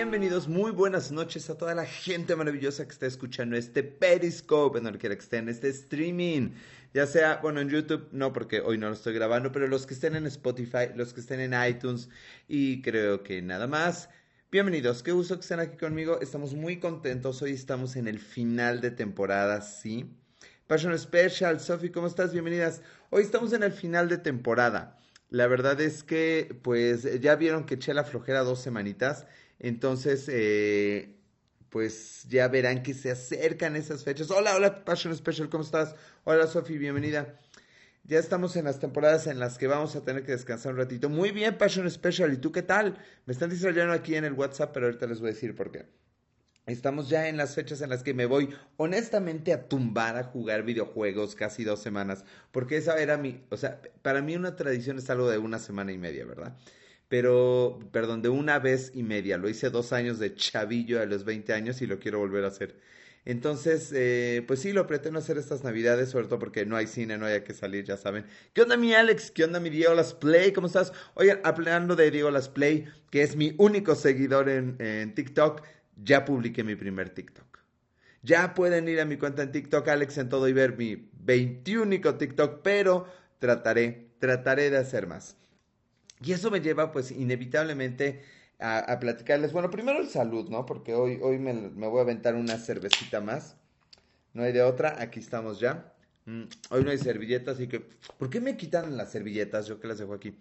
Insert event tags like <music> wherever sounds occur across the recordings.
bienvenidos, muy buenas noches a toda la gente maravillosa que está escuchando este Periscope, en quiera que estén, este streaming. Ya sea, bueno, en YouTube, no porque hoy no lo estoy grabando, pero los que estén en Spotify, los que estén en iTunes y creo que nada más. Bienvenidos, qué gusto que estén aquí conmigo. Estamos muy contentos. Hoy estamos en el final de temporada, sí. Passion Special, Sophie, ¿cómo estás? Bienvenidas. Hoy estamos en el final de temporada. La verdad es que, pues, ya vieron que eché la flojera dos semanitas. Entonces, eh, pues ya verán que se acercan esas fechas. Hola, hola, Passion Special, ¿cómo estás? Hola, Sofi, bienvenida. Ya estamos en las temporadas en las que vamos a tener que descansar un ratito. Muy bien, Passion Special. ¿Y tú qué tal? Me están distrayendo aquí en el WhatsApp, pero ahorita les voy a decir por qué. Estamos ya en las fechas en las que me voy honestamente a tumbar a jugar videojuegos casi dos semanas, porque esa era mi, o sea, para mí una tradición es algo de una semana y media, ¿verdad? Pero, perdón, de una vez y media. Lo hice dos años de chavillo a los 20 años y lo quiero volver a hacer. Entonces, eh, pues sí, lo pretendo hacer estas navidades, sobre todo porque no hay cine, no hay que salir, ya saben. ¿Qué onda mi Alex? ¿Qué onda mi Diego Las Play? ¿Cómo estás? Oigan, hablando de Diego Las Play, que es mi único seguidor en, en TikTok, ya publiqué mi primer TikTok. Ya pueden ir a mi cuenta en TikTok, Alex en todo y ver mi 21 TikTok, pero trataré, trataré de hacer más. Y eso me lleva pues inevitablemente a, platicarles, bueno, primero el salud, ¿no? Porque hoy, hoy me, voy a aventar una cervecita más. No hay de otra, aquí estamos ya. Mm, hoy no hay servilletas, así que... ¿Por qué me quitan las servilletas? Yo que las dejo aquí.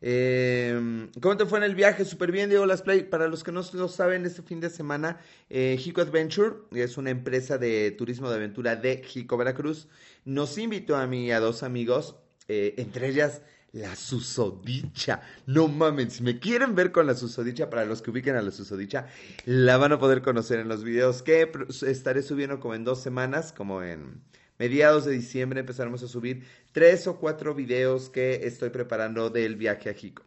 Eh, ¿Cómo te fue en el viaje? Súper bien, Diego Las Play. Para los que no lo saben, este fin de semana, eh, Jico Adventure, es una empresa de turismo de aventura de Jico, Veracruz, nos invitó a mí y a dos amigos, eh, entre ellas la susodicha. No mamen, si me quieren ver con la susodicha, para los que ubiquen a la susodicha, la van a poder conocer en los videos que estaré subiendo como en dos semanas, como en mediados de diciembre empezaremos a subir tres o cuatro videos que estoy preparando del viaje a Jico.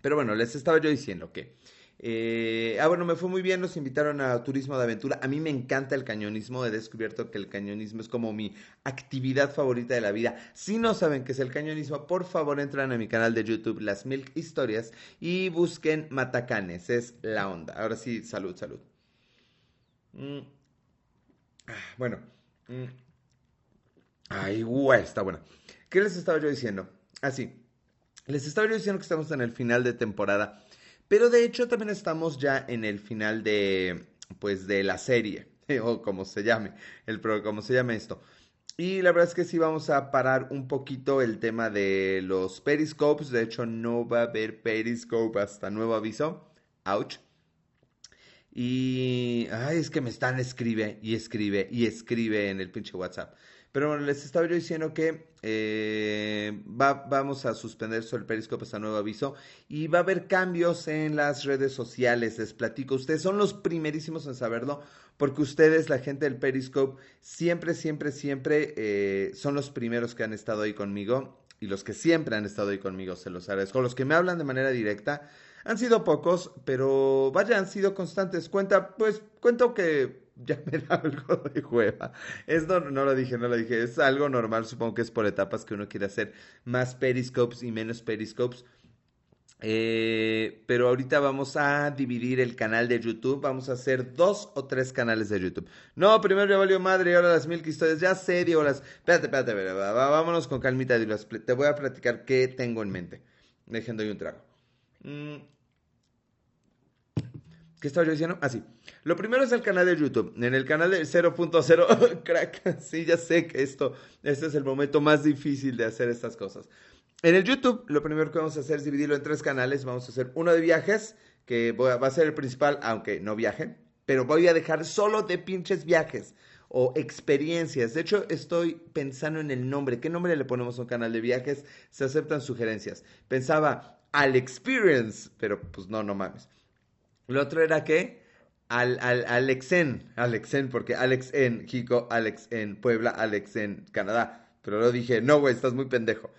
Pero bueno, les estaba yo diciendo que eh, ah, bueno, me fue muy bien, nos invitaron a Turismo de Aventura. A mí me encanta el cañonismo, he descubierto que el cañonismo es como mi actividad favorita de la vida. Si no saben qué es el cañonismo, por favor entran a mi canal de YouTube, Las Milk Historias, y busquen Matacanes, es la onda. Ahora sí, salud, salud. Mm. Ah, bueno. Mm. Ay, guay, está buena. ¿Qué les estaba yo diciendo? Así. Ah, les estaba yo diciendo que estamos en el final de temporada pero de hecho también estamos ya en el final de, pues, de la serie, <laughs> o como se llame, el como se llame esto. Y la verdad es que sí vamos a parar un poquito el tema de los periscopes. De hecho, no va a haber periscope hasta nuevo aviso. Ouch. Y. Ay, es que me están escribe y escribe y escribe en el pinche WhatsApp. Pero bueno, les estaba yo diciendo que eh, vamos a suspender sobre el Periscope hasta nuevo aviso y va a haber cambios en las redes sociales. Les platico, ustedes son los primerísimos en saberlo porque ustedes, la gente del Periscope, siempre, siempre, siempre eh, son los primeros que han estado ahí conmigo y los que siempre han estado ahí conmigo, se los agradezco. Los que me hablan de manera directa han sido pocos, pero vaya, han sido constantes. Cuenta, pues, cuento que <laughs> ya me da algo de hueva. Es no, no lo dije, no lo dije. Es algo normal, supongo que es por etapas que uno quiere hacer más periscopes y menos periscopes. Eh, pero ahorita vamos a dividir el canal de YouTube. Vamos a hacer dos o tres canales de YouTube. No, primero ya valió madre y ahora las mil historias. Ya sé, Diego, las. Espérate, espérate, espérate vámonos con calmita. Te voy a platicar qué tengo en mente. Dejando ahí un trago. Mm, ¿Qué estaba yo diciendo? Así. Ah, Lo primero es el canal de YouTube. En el canal de 0.0, <laughs> crack, sí, ya sé que esto, este es el momento más difícil de hacer estas cosas. En el YouTube, lo primero que vamos a hacer es dividirlo en tres canales. Vamos a hacer uno de viajes, que va a ser el principal, aunque no viajen. Pero voy a dejar solo de pinches viajes o experiencias. De hecho, estoy pensando en el nombre. ¿Qué nombre le ponemos a un canal de viajes? Se aceptan sugerencias. Pensaba al experience, pero pues no, no mames. Lo otro era que al, al, Alexen, Alexen, porque Alex en Jico, Alex en Puebla, Alex en Canadá. Pero luego dije, no, güey, estás muy pendejo.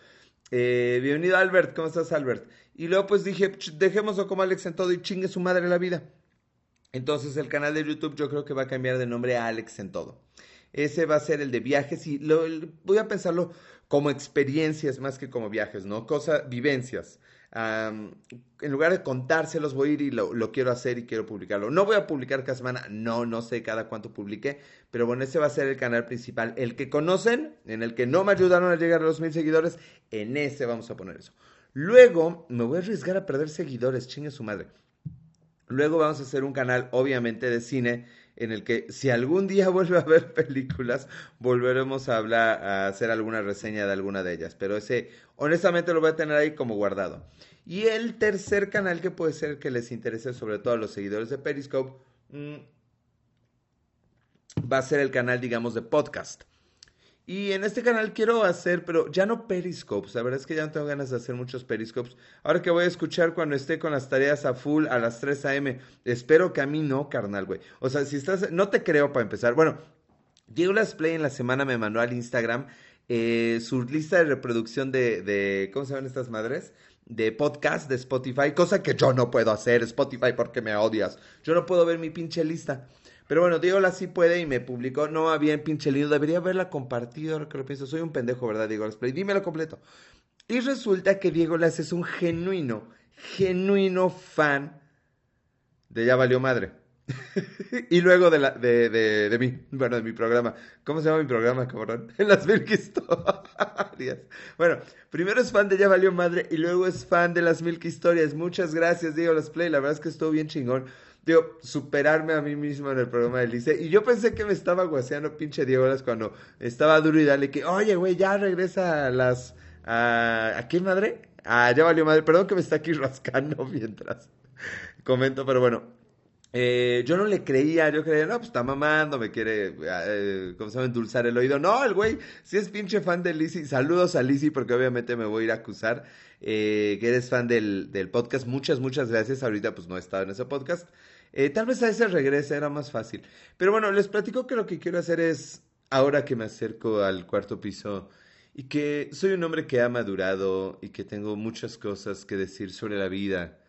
Eh, bienvenido Albert, ¿cómo estás Albert? Y luego pues dije, dejémoslo como Alex en todo y chingue su madre la vida. Entonces el canal de YouTube yo creo que va a cambiar de nombre a Alex en todo. Ese va a ser el de viajes y lo, voy a pensarlo como experiencias más que como viajes, ¿no? Cosa, vivencias. En lugar de contárselos, voy a ir y lo, quiero hacer y quiero publicarlo. No voy a publicar cada semana, no, no sé cada cuánto publique, pero bueno, ese va a ser el canal principal. El que conocen, en el que no me ayudaron a llegar a los mil seguidores, en ese vamos a poner eso. Luego, me voy a arriesgar a perder seguidores, chingue su madre. Luego vamos a hacer un canal, obviamente, de cine en el que si algún día <laughs> vuelve a ver películas, volveremos a hablar, a hacer alguna reseña de alguna de ellas. Pero ese, honestamente, lo voy a tener ahí como guardado. Y el tercer canal que puede ser que les interese, sobre todo a los seguidores de Periscope, mm, va a ser el canal, digamos, de podcast. Y en este canal quiero hacer, pero ya no periscopes. La verdad es que ya no tengo ganas de hacer muchos periscopes. Ahora que voy a escuchar cuando esté con las tareas a full a las 3 a.m. Espero que a mí no, carnal, güey. O sea, si estás. No te creo para empezar. Bueno, Diego Las Play en la semana me mandó al Instagram eh, su lista de reproducción de, de. ¿Cómo se llaman estas madres? de podcast de Spotify, cosa que yo no puedo hacer, Spotify, porque me odias. Yo no puedo ver mi pinche lista. Pero bueno, Diego la sí puede y me publicó. No va bien, pinche lindo. Debería haberla compartido, ahora que lo pienso. Soy un pendejo, ¿verdad, Diego Las Play? Dímelo completo. Y resulta que Diego Las es un genuino, genuino fan de Ya Valió Madre. <laughs> y luego de, de, de, mí, bueno, de mi programa. ¿Cómo se llama mi programa, cabrón? <laughs> En las mil historias. Bueno, primero es fan de Ya Valió Madre y luego es fan de las mil historias. Muchas gracias, Diego Las Play. La verdad es que estuvo bien chingón digo, superarme a mí mismo en el programa de Lice. Y yo pensé que me estaba guaseando pinche Diego cuando estaba duro y dale que, oye, güey, ya regresa a las... ¿A, ¿a qué madre? Ah, ya valió madre. Perdón que me está aquí <laughs> rascando mientras comento, pero bueno. Eh, yo no le creía, yo creía, no, pues está mamando, me quiere, eh, ¿cómo se llama? Endulzar el oído. No, el güey sí es pinche fan de Lizzy. Saludos a Lizzy porque obviamente me voy a ir a acusar eh, que eres fan del, del, podcast. Muchas, muchas gracias. Ahorita pues no he estado en ese podcast. Eh, tal vez a ese regrese, era más fácil. Pero bueno, les platico que lo que quiero hacer es, ahora que me acerco al cuarto piso y que soy un hombre que ha madurado y que tengo muchas cosas que decir sobre la vida,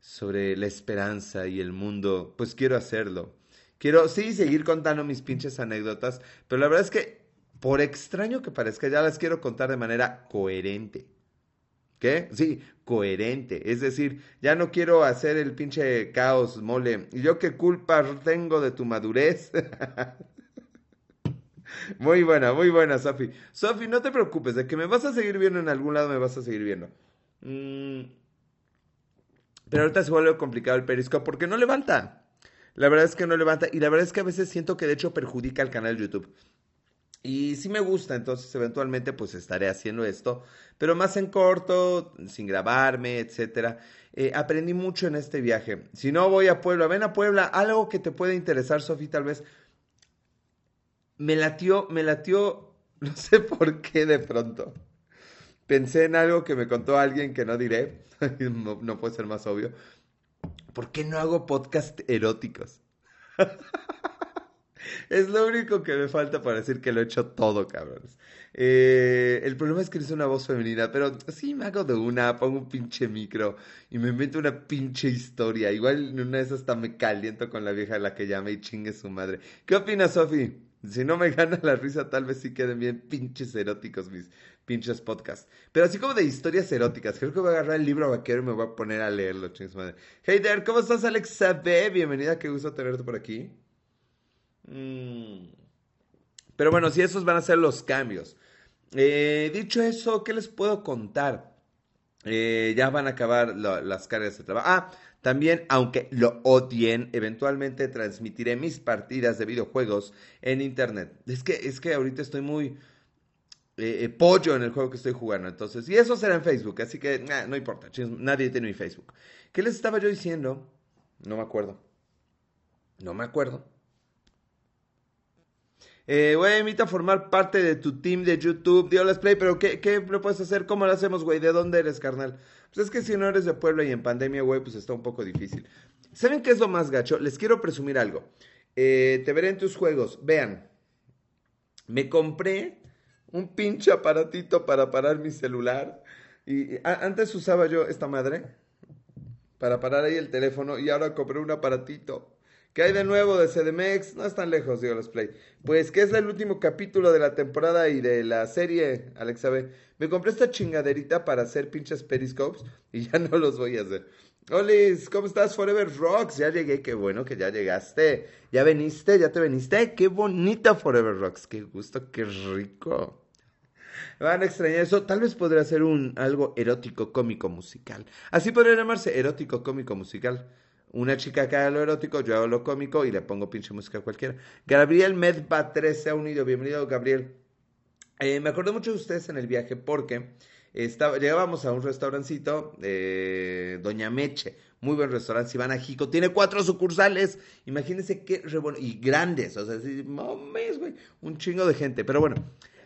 sobre la esperanza y el mundo, pues quiero hacerlo. Quiero, sí, seguir contando mis pinches anécdotas, pero la verdad es que, por extraño que parezca, ya las quiero contar de manera coherente. ¿Qué? Sí, coherente. Es decir, ya no quiero hacer el pinche caos, mole. ¿Y yo qué culpa tengo de tu madurez? <laughs> muy buena, muy buena, Sofi. Sofi, no te preocupes, de que me vas a seguir viendo en algún lado, me vas a seguir viendo. Mm. Pero ahorita se vuelve complicado el periscope porque no levanta. La verdad es que no levanta. Y la verdad es que a veces siento que de hecho perjudica al canal de YouTube. Y sí me gusta, entonces eventualmente pues estaré haciendo esto, pero más en corto, sin grabarme, etcétera. Eh, aprendí mucho en este viaje. Si no voy a Puebla, ven a Puebla, algo que te puede interesar, Sofi, tal vez. Me latió, me latió, <laughs> no sé por qué de pronto. Pensé en algo que me contó alguien que no diré, <laughs> no, no puede ser más obvio. ¿Por qué no hago podcast eróticos? <laughs> Es lo único que me falta para decir que lo he hecho todo, cabrones. Eh, el problema es que eres una voz femenina, pero sí me hago de una, pongo un pinche micro y me invento una pinche historia. Igual en una de esas hasta me caliento con la vieja a la que llame y chingue su madre. ¿Qué opinas, Sofi? Si no me <laughs> gana la risa, tal vez sí queden bien pinches eróticos mis pinches podcasts. Pero así como de historias eróticas. Creo que voy a agarrar el libro vaquero y me voy a poner a leerlo, chingue su madre. Hey there, ¿cómo estás, Alexa B? Bienvenida, qué gusto tenerte por aquí. Mm. Pero bueno, si esos van a ser los cambios. Eh, dicho eso, ¿qué les puedo contar? Eh, ya van a acabar las cargas de trabajo. Ah, también, aunque lo odien, eventualmente transmitiré mis partidas de videojuegos en internet. Es que, es que ahorita estoy muy eh, pollo en el juego que estoy jugando. Entonces, y eso será en Facebook, así que no importa, nadie tiene mi Facebook. ¿Qué les estaba yo diciendo? No me acuerdo. No me acuerdo. Eh, güey, invita a formar parte de tu team de YouTube, Let's Play, pero ¿qué, ¿qué lo puedes hacer? ¿Cómo lo hacemos, güey? ¿De dónde eres, carnal? Pues es que si no eres de Puebla y en pandemia, güey, pues está un poco difícil. ¿Saben qué es lo más gacho? Les quiero presumir algo. Eh, te veré en tus juegos. Vean, me compré un pinche aparatito para parar mi celular. Y antes usaba yo esta madre para parar ahí el teléfono y ahora compré un aparatito ¿Qué hay de nuevo de CDMX? No están lejos, digo los Play. Pues que es el último capítulo de la temporada y de la serie, Alexa B. Me compré esta chingaderita para hacer pinches periscopes y ya <laughs> no los voy a hacer. Olis, ¿cómo estás? Forever Rocks. Ya llegué, qué bueno que ya llegaste. ¿Ya veniste? ¿Ya te veniste? Qué bonita Forever Rocks. Qué gusto, qué rico. Van a extrañar eso. Tal vez podría ser un algo erótico, cómico, musical. Así podría llamarse erótico, cómico, musical. Una chica que haga lo erótico, yo hago lo cómico y le pongo pinche música cualquiera. Gabriel Medba 3 se ha unido. Bienvenido, Gabriel. Eh, me acuerdo mucho de ustedes en el viaje porque estaba, llegábamos a un restaurancito, de Doña Meche, muy buen restaurante, si van a Jico, tiene cuatro sucursales, imagínense qué y grandes, o sea, mames, güey, un chingo de gente, pero bueno,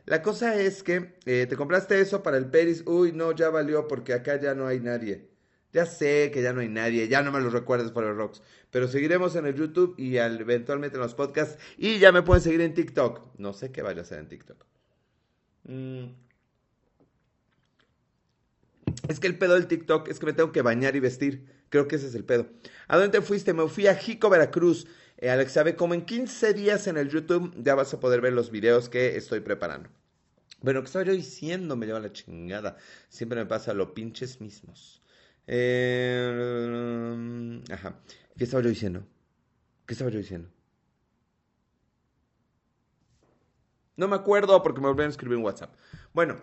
la cosa es que eh, te compraste eso para el Peris, uy, no, ya valió porque acá ya no hay nadie. Ya sé que ya no hay nadie, ya no me lo recuerdes por el Rocks, pero seguiremos en el YouTube y eventualmente en los podcasts y ya me pueden seguir en TikTok. No sé qué vaya a hacer en TikTok. Mm. Es que el pedo del TikTok es que me tengo que bañar y vestir. Creo que ese es el pedo. ¿A dónde fuiste? Me fui a Jico, Veracruz. Eh, Alex sabe, como en 15 días en el YouTube ya vas a poder ver los videos que estoy preparando. Bueno, ¿qué estaba yo diciendo? Me lleva la chingada. Siempre me pasa lo pinches mismos. Eh, ajá. ¿Qué estaba yo diciendo? ¿Qué estaba yo diciendo? No me acuerdo porque me volvieron a escribir en WhatsApp. Bueno,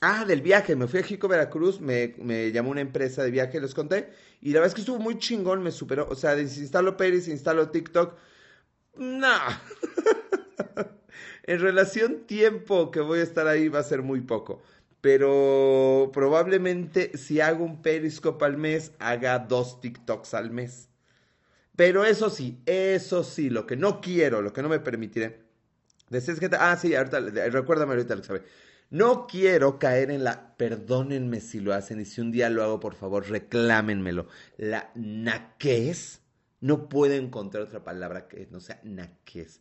Ah, del viaje, me fui a Jico, Veracruz, me, me, llamó una empresa de viaje, les conté, y la verdad es que estuvo muy chingón, me superó, o sea, desinstalo Peris, instalo TikTok, no. <laughs> en relación tiempo que voy a estar ahí va a ser muy poco, pero probablemente si hago un Periscope al mes, haga dos TikToks al mes. Pero eso sí, eso sí, lo que no quiero, lo que no me permitiré. Decías que... Ah, sí, ahorita, recuérdame ahorita, lo sabe no quiero caer en la, perdónenme si lo hacen y si un día lo hago, por favor, reclámenmelo. La naquez, no puedo encontrar otra palabra que no sea naquez.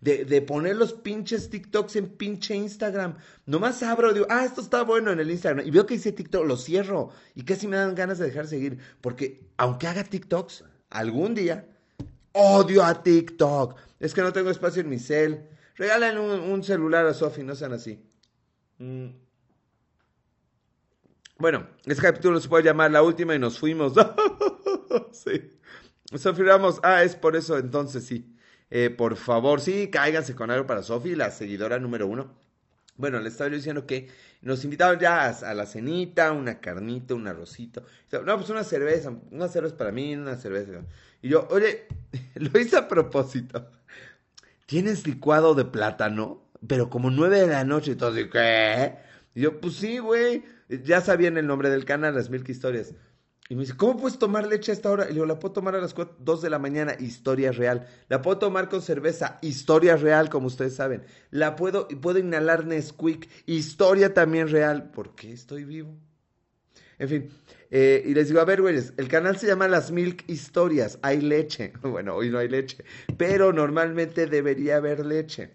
De, de, poner los pinches TikToks en pinche Instagram. Nomás abro, digo, ah, esto está bueno en el Instagram. Y veo que dice TikTok, lo cierro. Y casi me dan ganas de dejar seguir. Porque aunque haga TikToks, algún día, odio a TikTok. Es que no tengo espacio en mi cel. Regalen un, celular a Sofi, no sean así. Mm. Bueno, este capítulo se puede llamar La Última y nos fuimos. <laughs> sí. Sofi ah, es por eso, entonces sí. Eh, por favor, sí, cáiganse con algo para Sofi, la seguidora número uno. Bueno, le estaba diciendo que nos invitaron ya a, la cenita, una carnita, un arrocito. No, pues una cerveza, una cerveza para mí, una cerveza. Y yo, oye, <laughs> lo hice a propósito. ¿Tienes licuado de plátano? pero como nueve de la noche, y todo así, ¿qué? Y yo, pues sí, güey, ya sabían el nombre del canal, las Milk Historias. Y me dice, ¿cómo puedes tomar leche a esta hora? Y le digo, la puedo tomar a las 2 de la mañana, historia real. La puedo tomar con cerveza, historia real, como ustedes saben. La puedo, puedo inhalar Nesquik, historia también real. ¿Por qué estoy vivo? En fin, eh, y les digo, a ver, güeyes, el canal se llama Las Milk Historias, hay leche. <laughs> Bueno, hoy no hay leche, pero normalmente debería haber leche.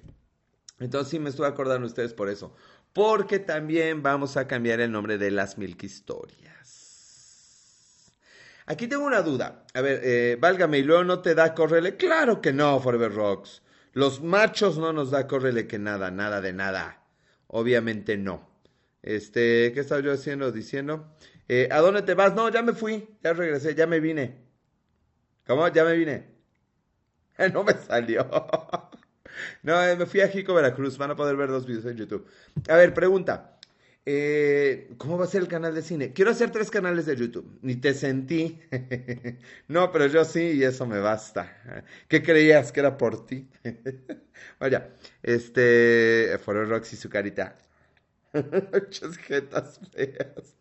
Entonces sí me estuve acordando ustedes por eso. Porque también vamos a cambiar el nombre de las Milk Historias. Aquí tengo una duda. A ver, eh, válgame, ¿y luego no te da correle? Claro que no, Forever Rocks. Los machos no nos da correle que nada, nada de nada. Obviamente no. Este, ¿qué estaba yo haciendo? Diciendo. Eh, ¿A dónde te vas? No, ya me fui, ya regresé, ya me vine. ¿Cómo? Ya me vine. <laughs> no me salió. <laughs> No, eh, me fui a Jico, Veracruz. Van a poder ver dos videos en YouTube. A ver, pregunta. Eh, ¿Cómo va a ser el canal de cine? Quiero hacer tres canales de YouTube. Ni te sentí. <laughs> no, pero yo sí y eso me basta. ¿Qué creías que era por ti? <laughs> Vaya, este. For Roxy su carita. <laughs> Muchas jetas feas.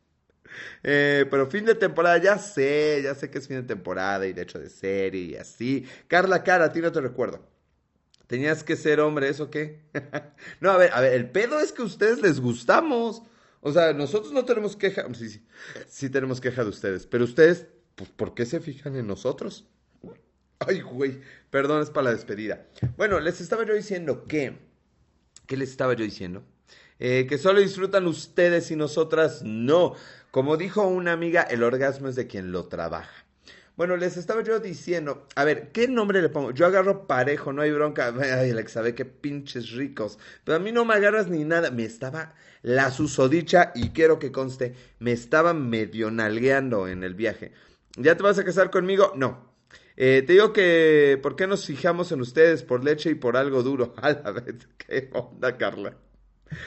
Eh, pero fin de temporada, ya sé, ya sé que es fin de temporada y de hecho de serie y así. Carla Cara, a ti no te recuerdo. Tenías que ser hombre, ¿eso qué? no, a ver, a ver, el pedo es que a ustedes les gustamos. O sea, nosotros no tenemos queja. Sí, sí, sí tenemos queja de ustedes. Pero ustedes, pues, ¿por qué se fijan en nosotros? Ay, güey, perdón, es para la despedida. Bueno, les estaba yo diciendo que. ¿Qué les estaba yo diciendo? Eh, que solo disfrutan ustedes y nosotras no. Como dijo una amiga, el orgasmo es de quien lo trabaja. Bueno, les estaba yo diciendo, a ver, ¿qué nombre le pongo? Yo agarro parejo, no hay bronca. Ay, Alex, sabe qué pinches ricos. Pero a mí no me agarras ni nada. Me estaba la susodicha y quiero que conste, me estaba medio nalgueando en el viaje. ¿Ya te vas a casar conmigo? No. Eh, te digo que, ¿por qué nos fijamos en ustedes? Por leche y por algo duro. <laughs> A la vez, qué onda, Carla.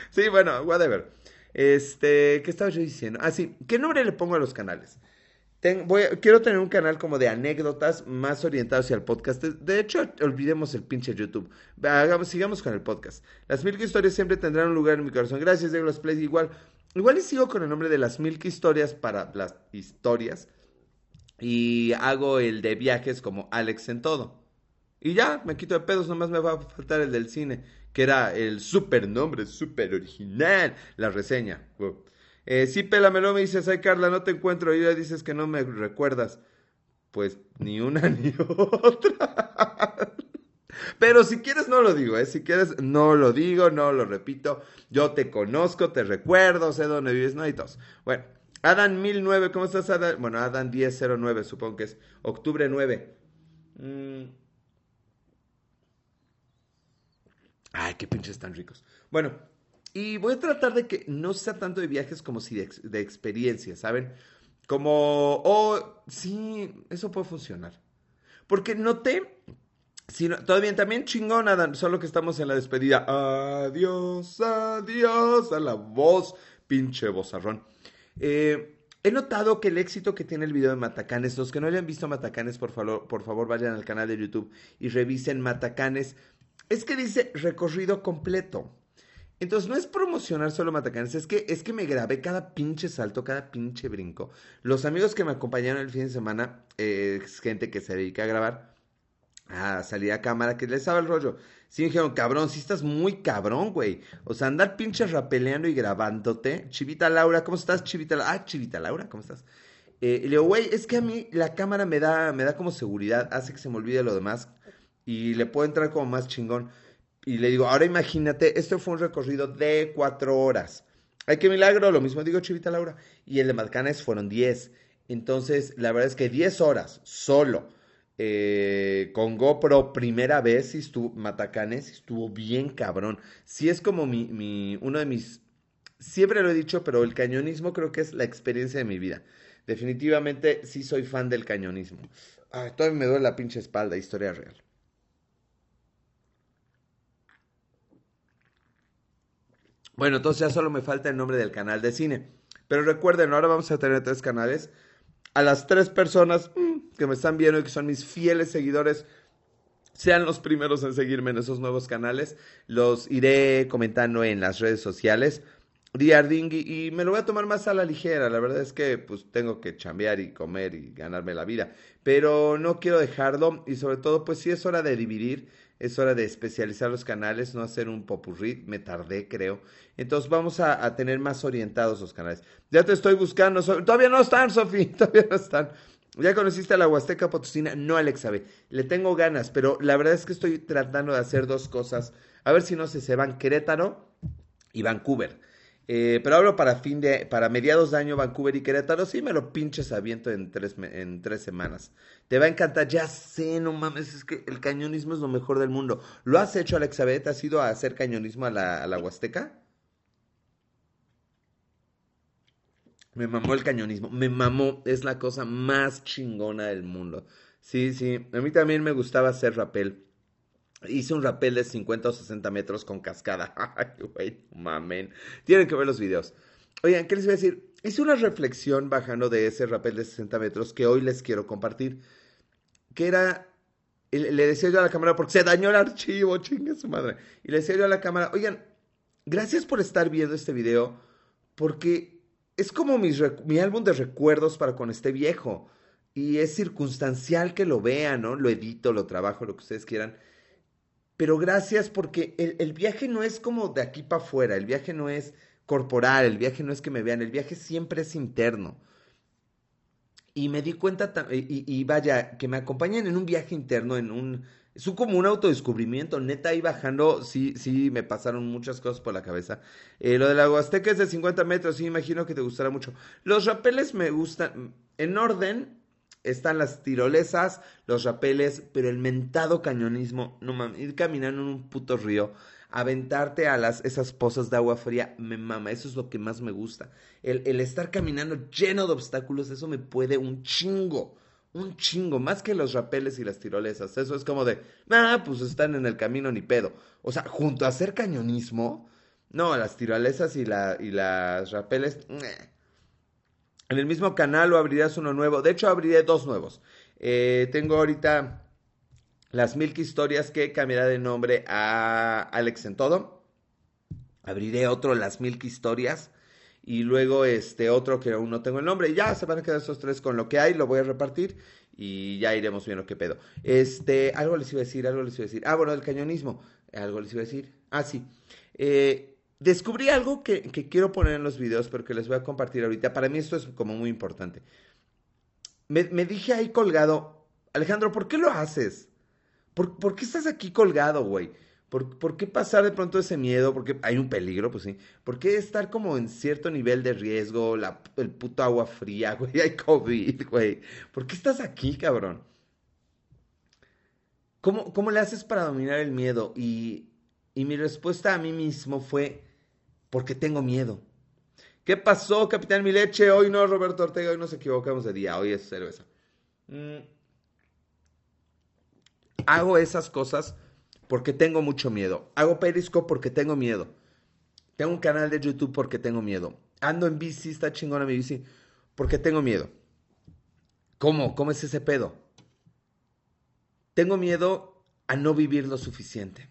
Sí, bueno, whatever. Este, ¿qué estaba yo diciendo? Ah, sí, ¿qué nombre le pongo a los canales? Quiero tener un canal como de anécdotas más orientado hacia el podcast. De, hecho, olvidemos el pinche YouTube. Sigamos con el podcast. Las mil historias siempre tendrán un lugar en mi corazón. Gracias, Douglas Play. Igual, igual y sigo con el nombre de las mil historias para las historias. Y hago el de viajes como Alex en todo. Y ya, me quito de pedos, nomás me va a faltar el del cine, que era el super nombre, super original, la reseña. Eh, sí, pélamelo, me dices, ay Carla, no te encuentro, y ya dices que no me recuerdas. Pues ni una <laughs> ni otra. Pero si quieres no lo digo, ¿eh? Si quieres no lo digo, no lo repito. Yo te conozco, te recuerdo, sé dónde vives, no hay tos. Bueno, Adam 1009, ¿cómo estás Adam? Bueno, Adam 1009, supongo que es octubre 9. Mm. Ay, qué pinches tan ricos. Bueno, y voy a tratar de que no sea tanto de viajes como si de, de experiencias, ¿saben? Como, oh, sí, eso puede funcionar. Porque noté, si no, todavía también chingón, Adam, solo que estamos en la despedida. Adiós, adiós, a la voz, pinche bozarrón. Eh, he notado que el éxito que tiene el video de Matacanes, los que no hayan visto Matacanes, por favor, por favor vayan al canal de YouTube y revisen Matacanes, es que dice recorrido completo. Entonces no es promocionar solo Matacanes, es que, es que me grabé cada pinche salto, cada pinche brinco. Los amigos que me acompañaron el fin de semana, eh, es gente que se dedica a grabar, a salir a cámara, que les sabe el rollo. Sí me dijeron, cabrón, sí estás muy cabrón, güey. O sea, andar pinche rapeleando y grabándote. Chivita Laura, ¿cómo estás, Chivita Laura? Ah, Chivita Laura, ¿cómo estás? Eh, y le digo, güey, es que a mí la cámara me da, me da como seguridad, hace que se me olvide lo demás y le puedo entrar como más chingón. Y le digo, ahora imagínate, este fue un recorrido de cuatro horas. Ay, qué milagro, lo mismo digo Chivita Laura. Y el de Malcanes fueron diez. Entonces, la verdad es que diez horas solo. Eh, con GoPro primera vez y estuvo Matacanes estuvo bien cabrón. Sí es como mi, mi, uno de mis, siempre lo he dicho, pero el cañonismo creo que es la experiencia de mi vida. Definitivamente sí soy fan del cañonismo. Ay, todavía me duele la pinche espalda, historia real. Bueno, entonces ya solo me falta el nombre del canal de cine. Pero recuerden, ahora vamos a tener tres canales. A las tres personas mm, que me están viendo y que son mis fieles seguidores, sean los primeros en seguirme en esos nuevos canales. Los iré comentando en las redes sociales. Diarding y, y me lo voy a tomar más a la ligera. La verdad es que pues tengo que chambear y comer y ganarme la vida. Pero no quiero dejarlo y sobre todo pues sí es hora de dividir es hora de especializar los canales, no hacer un popurrí, me tardé creo. Entonces vamos a, tener más orientados los canales. Ya te estoy buscando, todavía no están, Sofi, <laughs> todavía no están. ¿Ya conociste a la Huasteca Potosina? No, Alexabe. Le tengo ganas, pero la verdad es que estoy tratando de hacer dos cosas. A ver si no se, se van Querétaro y Vancouver. Eh, pero hablo para fin de, para mediados de año Vancouver y Querétaro, sí me lo pinches a viento en tres, en tres semanas. Te va a encantar, ya sé, no mames, es que el cañonismo es lo mejor del mundo. ¿Lo has hecho, Alexabeth? ¿Has ido a hacer cañonismo a la, a la Huasteca? Me mamó el cañonismo, me mamó, es la cosa más chingona del mundo. Sí, sí, a mí también me gustaba hacer rapel. Hice un rappel de 50 o 60 metros con cascada. <laughs> Ay, güey, mamen. Tienen que ver los videos. Oigan, ¿qué les voy a decir? Hice una reflexión bajando de ese rappel de 60 metros que hoy les quiero compartir. Que era. Le decía yo a la cámara, porque se dañó el archivo, chingue su madre. Y le decía yo a la cámara, oigan, gracias por estar viendo este video, porque es como mi álbum de recuerdos para con este viejo. Y es circunstancial que lo vean, ¿no? Lo edito, lo trabajo, lo que ustedes quieran pero gracias porque el, viaje no es como de aquí para afuera, el viaje no es corporal, el viaje no es que me vean, el viaje siempre es interno. Y me di cuenta, y, vaya, que me acompañen en un viaje interno, en un... Es como un autodescubrimiento, neta, ahí bajando, sí, sí, me pasaron muchas cosas por la cabeza. Eh, lo de la Huasteca es de 50 metros, sí, imagino que te gustará mucho. Los rapeles me gustan, en orden, están las tirolesas, los rapeles, pero el mentado cañonismo, no mames, ir caminando en un puto río, aventarte a las, esas pozas de agua fría, me mama, eso es lo que más me gusta. El, el estar caminando lleno de obstáculos, eso me puede un chingo, un chingo, más que los rapeles y las tirolesas. Eso es como de, ah, pues están en el camino ni pedo. O sea, junto a hacer cañonismo, no, las tirolesas y, la, y las rapeles, en el mismo canal o abrirás uno nuevo. De hecho, abriré dos nuevos. Eh, tengo ahorita las Milk Historias que cambiará de nombre a Alex en todo. Abriré otro, las Milk Historias. Y luego este otro que aún no tengo el nombre. Ya se van a quedar esos tres con lo que hay. Lo voy a repartir. Y ya iremos viendo qué pedo. Este, algo les iba a decir, algo les iba a decir. Ah, bueno, el cañonismo. Algo les iba a decir. Ah, sí. Eh, descubrí algo que, quiero poner en los videos, pero que les voy a compartir ahorita. Para mí esto es como muy importante. Me, dije ahí colgado, Alejandro, ¿por qué lo haces? ¿Por, qué estás aquí colgado, güey? ¿Por, qué pasar de pronto ese miedo? Porque hay un peligro, pues sí. ¿Por qué estar como en cierto nivel de riesgo? La, el puto agua fría, <laughs> güey. Hay COVID, güey. ¿Por qué estás aquí, cabrón? ¿Cómo, ¿Cómo le haces para dominar el miedo? Y, y mi respuesta a mí mismo fue, porque tengo miedo. ¿Qué pasó, Capitán Mi Leche? Hoy no, Roberto Ortega, hoy nos equivocamos de día, hoy es cerveza. Mm. Hago esas cosas porque tengo mucho miedo. Hago Periscope porque tengo miedo. Tengo un canal de YouTube porque tengo miedo. Ando en bici, está chingona mi bici, porque tengo miedo. ¿Cómo? ¿Cómo es ese pedo? Tengo miedo a no vivir lo suficiente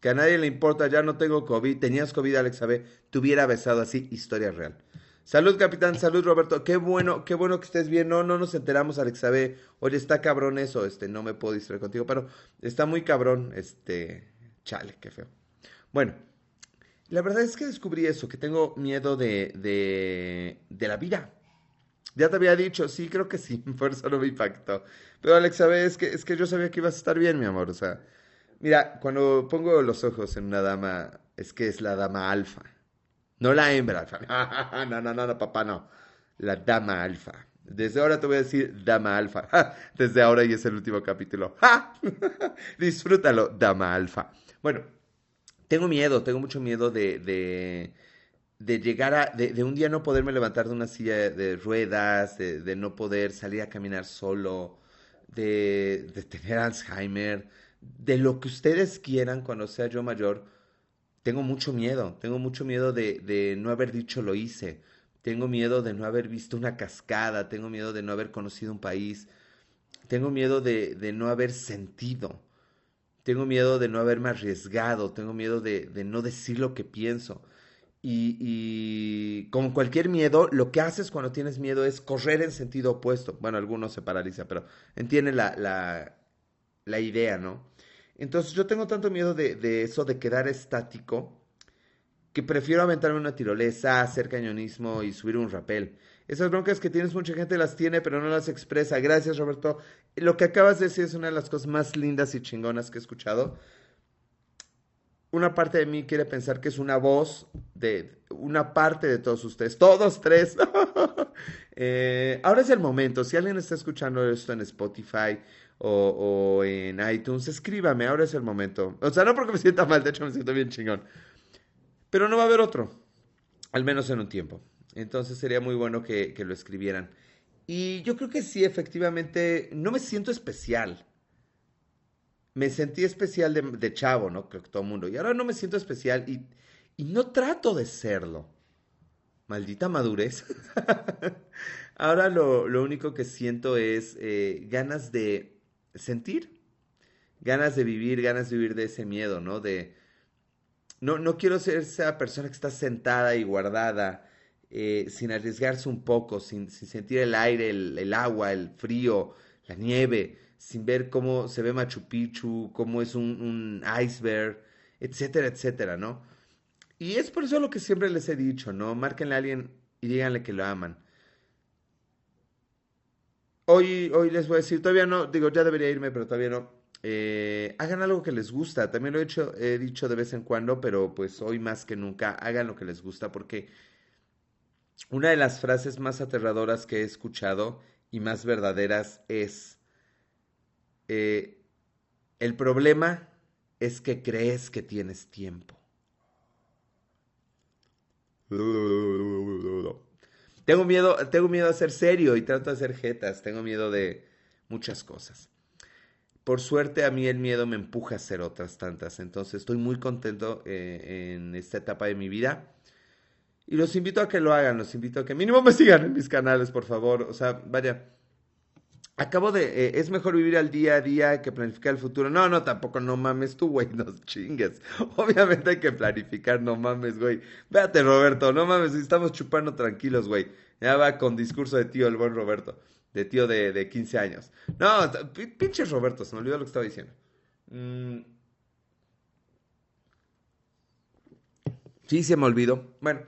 que a nadie le importa, ya no tengo COVID, tenías COVID, Alex B, te hubiera besado así, historia real. Salud, capitán, salud, Roberto, qué bueno, qué bueno que estés bien, no, no nos enteramos, Alex B, oye, está cabrón eso, este, no me puedo distraer contigo, pero está muy cabrón, este, chale, qué feo. Bueno, la verdad es que descubrí eso, que tengo miedo de, de, de la vida. Ya te había dicho, sí, creo que sí, <laughs> por eso no me impactó. Pero Alex B, es que, es que yo sabía que ibas a estar bien, mi amor, o sea, Mira, cuando pongo los ojos en una dama, es que es la dama alfa. No la hembra <laughs> alfa. No, no, no, no, papá, no. La dama alfa. Desde ahora te voy a decir dama alfa. <laughs> Desde ahora y es el último capítulo. <laughs> Disfrútalo, dama alfa. Bueno, tengo miedo, tengo mucho miedo de, de, llegar a, de, un día no poderme levantar de una silla de ruedas, de, no poder salir a caminar solo, de tener Alzheimer de lo que ustedes quieran cuando sea yo mayor, tengo mucho miedo, tengo mucho miedo de, de, no haber dicho lo hice, tengo miedo de no haber visto una cascada, tengo miedo de no haber conocido un país, tengo miedo de, de no haber sentido, tengo miedo de no haberme arriesgado, tengo miedo de, de no decir lo que pienso. Y, y, con cualquier miedo, lo que haces cuando tienes miedo es correr en sentido opuesto. Bueno, algunos se paralizan, pero entienden la, la, la idea, ¿no? Entonces yo tengo tanto miedo de, eso, de quedar estático, que prefiero aventarme una tirolesa, hacer cañonismo y subir un rapel. Esas broncas que tienes, mucha gente las tiene, pero no las expresa. Gracias, Roberto. Lo que acabas de decir es una de las cosas más lindas y chingonas que he escuchado. Una parte de mí quiere pensar que es una voz de una parte de todos ustedes, todos tres. <laughs> Eh, ahora es el momento. Si alguien está escuchando esto en Spotify o, en iTunes, escríbame, ahora es el momento. O sea, no porque me sienta mal, de hecho me siento bien chingón. Pero no va a haber otro, al menos en un tiempo. Entonces sería muy bueno que, lo escribieran. Y yo creo que sí, efectivamente, no me siento especial. Me sentí especial de, chavo, ¿no? Creo que todo el mundo. Y ahora no me siento especial y, no trato de serlo. Maldita madurez. <laughs> ahora lo, único que siento es eh, ganas de sentir, ganas de vivir, ganas de vivir de ese miedo, ¿no? De, no, no quiero ser esa persona que está sentada y guardada, eh, sin arriesgarse un poco, sin, sin sentir el aire, el, agua, el frío, la nieve, sin ver cómo se ve Machu Picchu, cómo es un, un iceberg, etcétera, etcétera, ¿no? Y es por eso lo que siempre les he dicho, ¿no? Márquenle a alguien y díganle que lo aman hoy, hoy les voy a decir, todavía no, digo, ya debería irme, pero todavía no. Eh, hagan algo que les gusta. También lo he, hecho, he dicho de vez en cuando, pero pues hoy más que nunca, hagan lo que les gusta porque una de las frases más aterradoras que he escuchado y más verdaderas es, eh, el problema es que crees que tienes tiempo. <laughs> Tengo miedo, tengo miedo a ser serio y trato de hacer jetas, tengo miedo de muchas cosas. Por suerte a mí el miedo me empuja a hacer otras tantas, entonces estoy muy contento eh, en esta etapa de mi vida. Y los invito a que lo hagan, los invito a que mínimo me sigan en mis canales, por favor. O sea, vaya, acabo de, eh, es mejor vivir al día a día que planificar el futuro. No, no, tampoco, no mames tú, güey, <laughs> no chingues. Obviamente hay que planificar, no mames, güey. Véate, Roberto, no mames, estamos chupando tranquilos, güey. Ya va con discurso de tío el buen Roberto de tío de, de 15 años. No, pinche Roberto, se me olvidó lo que estaba diciendo. Mm. Sí, se me olvidó. Bueno,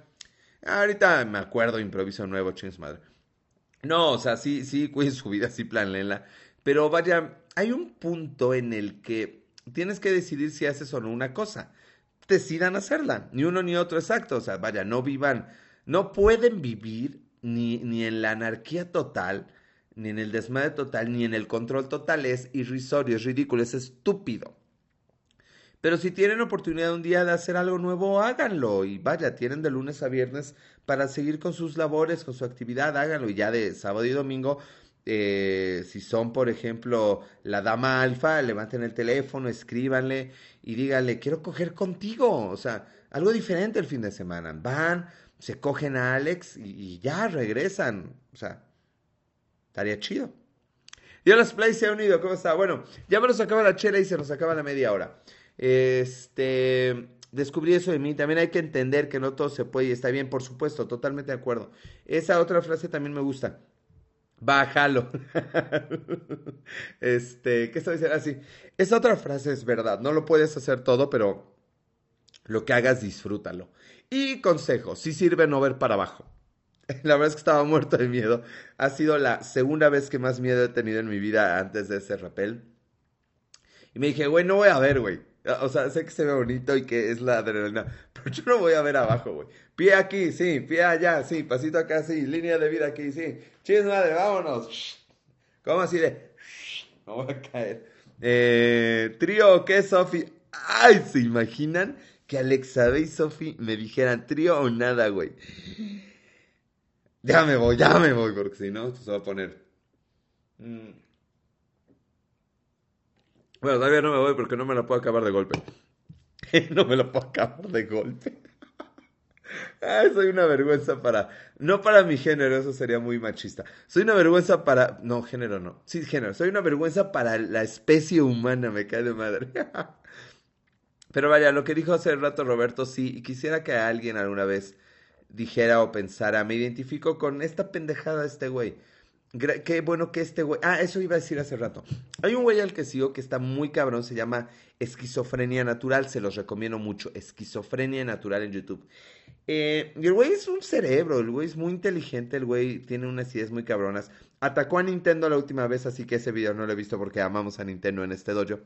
ahorita me acuerdo, improviso nuevo, chingos madre. No, o sea, sí, sí, cuiden <laughs> su vida, sí, planenla. Pero vaya, hay un punto en el que tienes que decidir si haces o no una cosa. Decidan hacerla, ni uno ni otro exacto. O sea, vaya, no vivan, no pueden vivir ni, ni en la anarquía total, ni en el desmadre total, ni en el control total. Es irrisorio, es ridículo, es estúpido. Pero si tienen oportunidad un día de hacer algo nuevo, háganlo. Y vaya, tienen de lunes a viernes para seguir con sus labores, con su actividad, háganlo. Y ya de sábado y domingo, eh, si son, por ejemplo, la dama alfa, levanten el teléfono, escríbanle y díganle, quiero coger contigo. O sea, algo diferente el fin de semana. Van, se cogen a Alex y, ya regresan. O sea, Estaría chido. Dios Play se ha unido, ¿cómo está? Bueno, ya me nos acaba la chela y se nos acaba la media hora. Este, descubrí eso de mí. También hay que entender que no todo se puede y está bien, por supuesto, totalmente de acuerdo. Esa otra frase también me gusta. Bájalo. <laughs> este, ¿qué estoy diciendo? Así. Ah, Esa otra frase es verdad. No lo puedes hacer todo, pero lo que hagas, disfrútalo. Y consejo, si sirve no ver para abajo. <laughs> La verdad es que estaba muerto de miedo. Ha sido la segunda vez que más miedo he tenido en mi vida antes de ese rappel. Y me dije, güey, no voy a ver, güey. O sea, sé que se ve bonito y que es la adrenalina, <laughs> pero yo no voy a ver abajo, güey. Pie aquí, sí, pie allá, sí, pasito acá, sí, línea de vida aquí, sí. Chis madre, vámonos. <laughs> ¿Cómo así de? <laughs> No voy a caer. Eh, trío, ¿qué, Sofi? Ay, ¿se imaginan que Alexa y Sofi me dijeran trío o nada, güey? Ya me voy, ya me voy, porque si no, esto se va a poner. Mm. Bueno, todavía no me voy porque no me la puedo acabar de golpe. <laughs> no me la puedo acabar de golpe. <laughs> Soy una vergüenza para. No para mi género, eso sería muy machista. Soy una vergüenza para. No, género no. Sí, género. Soy una vergüenza para la especie humana, me cae de madre. <laughs> Pero vaya, lo que dijo hace rato Roberto, sí, y quisiera que alguien alguna vez dijera o pensara, me identifico con esta pendejada de este güey. Qué bueno que este güey. Ah, eso iba a decir hace rato. Hay un güey al que sigo que está muy cabrón, se llama Esquizofrenia Natural, se los recomiendo mucho. Esquizofrenia Natural en YouTube. Eh, y el güey es un cerebro, el güey es muy inteligente, el güey tiene unas ideas muy cabronas. Atacó a Nintendo la última vez, así que ese video no lo he visto porque amamos a Nintendo en este dojo.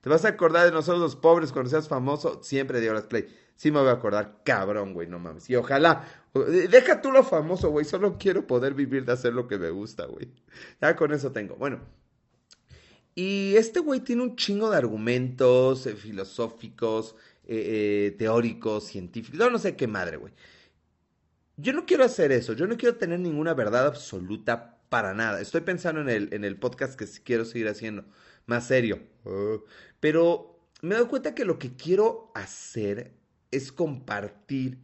Te vas a acordar de nosotros los pobres cuando seas famoso, siempre de Horas Play. Sí me voy a acordar, cabrón, güey, no mames. Y ojalá, deja tú lo famoso, güey, solo quiero poder vivir de hacer lo que me gusta, güey. Ya con eso tengo. Bueno. Y este güey tiene un chingo de argumentos eh, filosóficos, eh, eh, teóricos, científicos, no, no sé qué madre, güey. Yo no quiero hacer eso, yo no quiero tener ninguna verdad absoluta para nada. Estoy pensando en el, en el podcast que quiero seguir haciendo, más serio. Oh. Pero me doy cuenta que lo que quiero hacer es compartir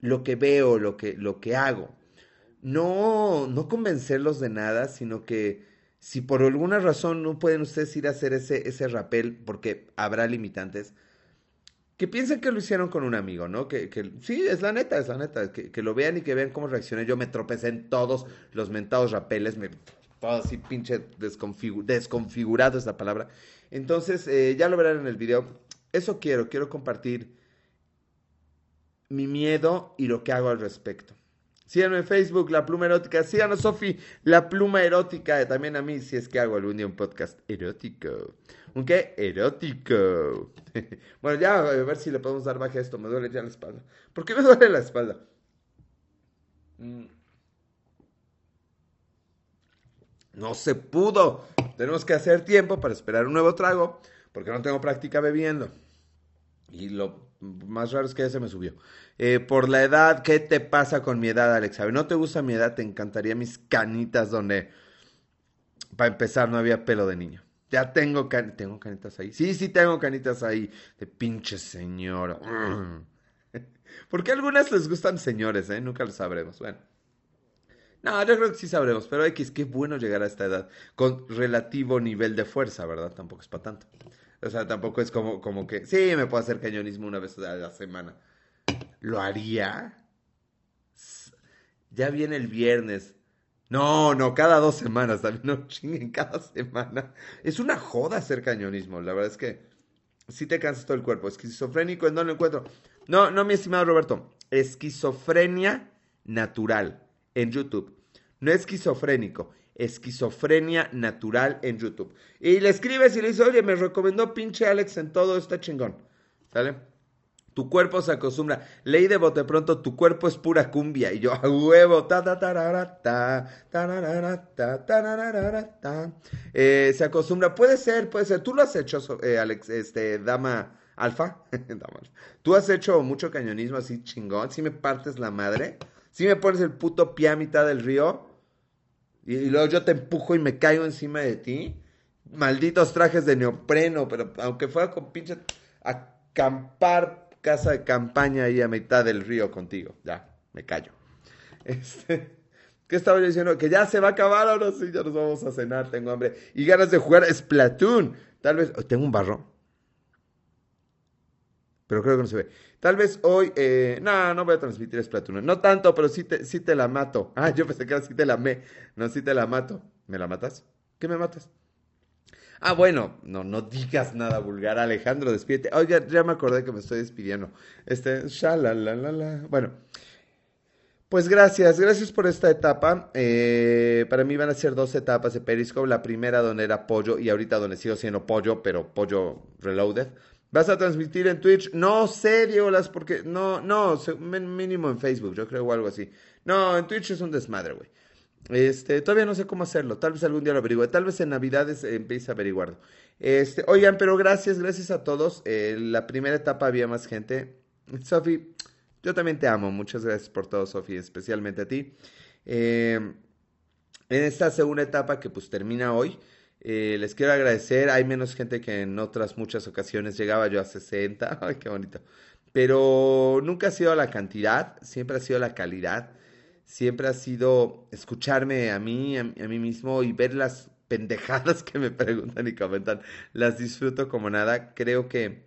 lo que veo, lo que, lo que hago. No, no convencerlos de nada, sino que si por alguna razón no pueden ustedes ir a hacer ese, ese rappel, porque habrá limitantes, que piensen que lo hicieron con un amigo, ¿no? Que, que sí, es la neta, es la neta, que, que, lo vean y que vean cómo reaccioné. Yo me tropecé en todos los mentados rapeles, todo así pinche desconfigurado esta palabra. Entonces, eh, ya lo verán en el video. Eso quiero, quiero compartir mi miedo y lo que hago al respecto. Síganme en Facebook, La Pluma Erótica. Síganos, Sofi, La Pluma Erótica. También a mí, si es que hago algún día un podcast erótico. ¿Un qué? Erótico. <laughs> bueno, ya a ver si le podemos dar baja a esto. Me duele ya la espalda. ¿Por qué me duele la espalda? Mm. No se pudo. Tenemos que hacer tiempo para esperar un nuevo trago porque no tengo práctica bebiendo. Y lo más raro es que ya se me subió. Eh, por la edad, ¿qué te pasa con mi edad, Alex? ¿No te gusta mi edad? Te encantaría mis canitas donde, para empezar, no había pelo de niño. Ya tengo, tengo canitas ahí. Sí, sí tengo canitas ahí. De pinche señor. <laughs> Porque a algunas les gustan señores, ¿eh? Nunca lo sabremos. Bueno. No, yo creo que sí sabremos. Pero X, qué bueno llegar a esta edad. Con relativo nivel de fuerza, ¿verdad? Tampoco es para tanto. O sea, tampoco es como, como que... Sí, me puedo hacer cañonismo una vez a la semana. ¿Lo haría? Ya viene el viernes. No, no, cada dos semanas, también no chinguen cada semana. Es una joda hacer cañonismo, la verdad es que sí te cansas todo el cuerpo. Esquizofrénico, ¿en dónde lo encuentro? No, no, mi estimado Roberto. Esquizofrenia natural en YouTube. No esquizofrénico, esquizofrenia natural en YouTube. Y le escribes y le dices, oye, me recomendó pinche Alex en todo, está chingón. ¿Sale? Tu cuerpo se acostumbra. Ley de bote pronto, tu cuerpo es pura cumbia. Y yo, a huevo, ta ta ta ta ta ta ta eh, Se acostumbra. Puede ser, puede ser. Tú lo has hecho, eh, Alex, este, <laughs> dama alfa. Tú has hecho mucho cañonismo así chingón. Si me partes la madre. Si me pones el puto pie a mitad del río. Y, luego yo te empujo y me caigo encima de ti. Malditos trajes de neopreno. Pero aunque fuera con pinche acampar casa de campaña ahí a mitad del río contigo. Ya, me callo. <laughs> Este, ¿Qué estaba yo diciendo? Que ya se va a acabar ahora sí, ya nos vamos a cenar, tengo hambre. Y ganas de jugar Splatoon. Tal vez, oh, tengo un barro. Pero creo que no se ve. Tal vez hoy, eh, no, no voy a transmitir Splatoon. No tanto, pero sí te, sí te la mato. <laughs> Ah, yo pensé que era sí te la me. No, sí te la mato. ¿Me la matas? ¿Qué me matas? Ah, bueno, no, no digas nada vulgar, Alejandro, despídete. Oiga, ya me acordé que me estoy despidiendo. Este, la Bueno, pues gracias, gracias por esta etapa. Eh, para mí van a ser dos etapas de Periscope. La primera donde era pollo y ahorita donde sigo siendo pollo, pero pollo reloaded. ¿Vas a transmitir en Twitch? No sé, Diego, las porque no, no, mínimo en Facebook, yo creo o algo así. No, en Twitch es un desmadre, güey. Este, todavía no sé cómo hacerlo. Tal vez algún día lo averigüe. Tal vez en Navidades empiece a averiguarlo. Este, oigan, pero gracias, gracias a todos. Eh, la primera etapa había más gente. Sofi, yo también te amo. Muchas gracias por todo, Sofi, especialmente a ti. Eh, en esta segunda etapa que pues termina hoy, eh, les quiero agradecer. Hay menos gente que en otras muchas ocasiones. Llegaba yo a 60. <laughs> Ay, qué bonito. Pero nunca ha sido la cantidad, siempre ha sido la calidad siempre ha sido escucharme a mí, a, mí mismo y ver las pendejadas <laughs> que me preguntan y comentan. Las disfruto como nada. Creo que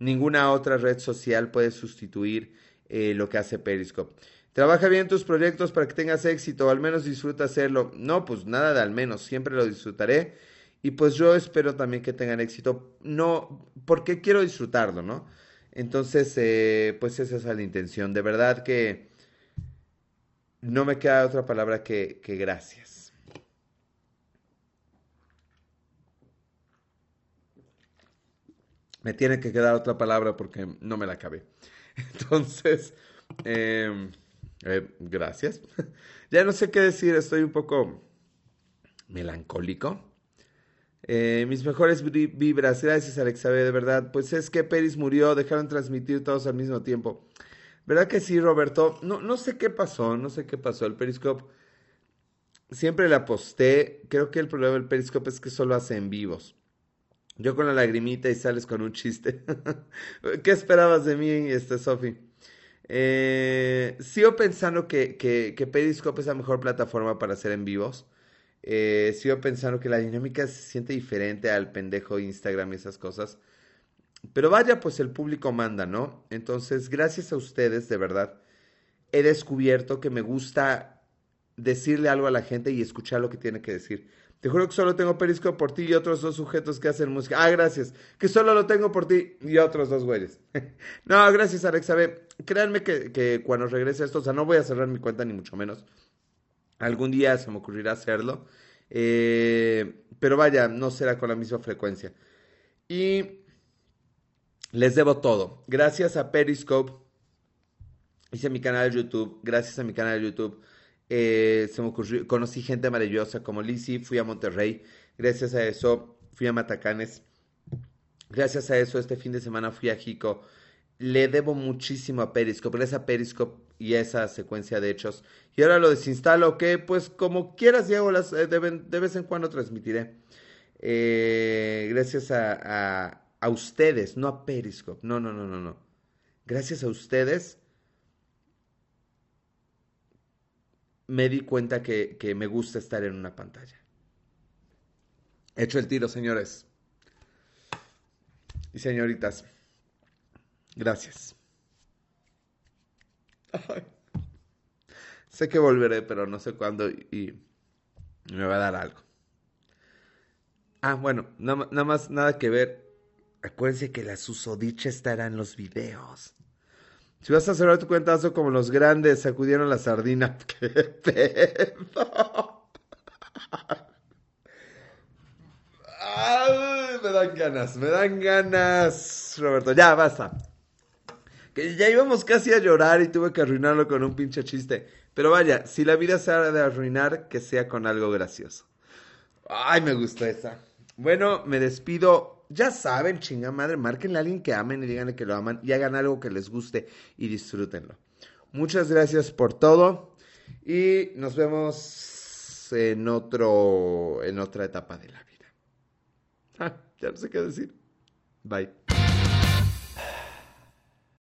ninguna otra red social puede sustituir eh, lo que hace Periscope. Trabaja bien tus proyectos para que tengas éxito, al menos disfruta hacerlo. No, pues nada de al menos, siempre lo disfrutaré. Y pues yo espero también que tengan éxito. No, porque quiero disfrutarlo, ¿no? Entonces, eh, pues esa es la intención. De verdad que no me queda otra palabra que, gracias. Me tiene que quedar otra palabra porque no me la acabé. <laughs> Entonces, em, eh, gracias. <laughs> ya no sé qué decir, estoy un poco melancólico. Eh, mis mejores vibras, gracias Alexabe, de verdad. Pues es que Peris murió, dejaron transmitir todos al mismo tiempo. ¿Verdad que sí, Roberto? No, no sé qué pasó, no sé qué pasó. El Periscope siempre le aposté. Creo que el problema del Periscope es que solo hace en vivos. Yo con la lagrimita y sales con un chiste. <laughs> ¿Qué esperabas de mí, este, Sofi? Eh, sigo pensando que, que, que, Periscope es la mejor plataforma para hacer en vivos. Eh, sigo pensando que la dinámica se siente diferente al pendejo Instagram y esas cosas. Pero vaya, pues el público manda, ¿no? Entonces, gracias a ustedes, de verdad, he descubierto que me gusta decirle algo a la gente y escuchar lo que tiene que decir. Te juro que solo tengo Periscope por ti y otros dos sujetos que hacen música. Ah, gracias. Que solo lo tengo por ti y otros dos güeyes. <laughs> no, gracias, Alexa. Créanme que, que, cuando regrese esto, o sea, no voy a cerrar mi cuenta ni mucho menos. Algún día se me ocurrirá hacerlo. Eh, pero vaya, no será con la misma frecuencia. Y les debo todo. Gracias a Periscope, hice mi canal de YouTube, gracias a mi canal de YouTube, Eh, se me ocurrió, conocí gente maravillosa como Lizzie, fui a Monterrey. Gracias a eso fui a Matacanes. Gracias a eso este fin de semana fui a Jico. Le debo muchísimo a Periscope, gracias a Periscope y esa secuencia de hechos. Y ahora lo desinstalo, que pues como quieras, Diego, las, eh, de, de, vez en cuando transmitiré. Eh, gracias a, a, a ustedes, no a Periscope. No, no, no, no, no. Gracias a ustedes me di cuenta que, que me gusta estar en una pantalla. Hecho el tiro, señores. Y señoritas, gracias. Sé que volveré, pero no sé cuándo y, me va a dar algo. Ah, bueno, nada, más, nada que ver. Acuérdense que la susodicha estará en los videos. Si vas a cerrar tu cuentazo como los grandes sacudieron la sardina. <laughs> ¡Qué pedo! Me dan ganas, me dan ganas, Roberto. Ya, basta. Que ya íbamos casi a llorar y tuve que arruinarlo con un pinche chiste. Pero vaya, si la vida se ha de arruinar, que sea con algo gracioso. Ay, me gusta esa. Bueno, me despido ya saben, chinga madre, márquenle a alguien que amen y díganle que lo aman y hagan algo que les guste y disfrútenlo. Muchas gracias por todo y nos vemos en otro en otra etapa de la vida. Ah, ya no sé qué decir. Bye.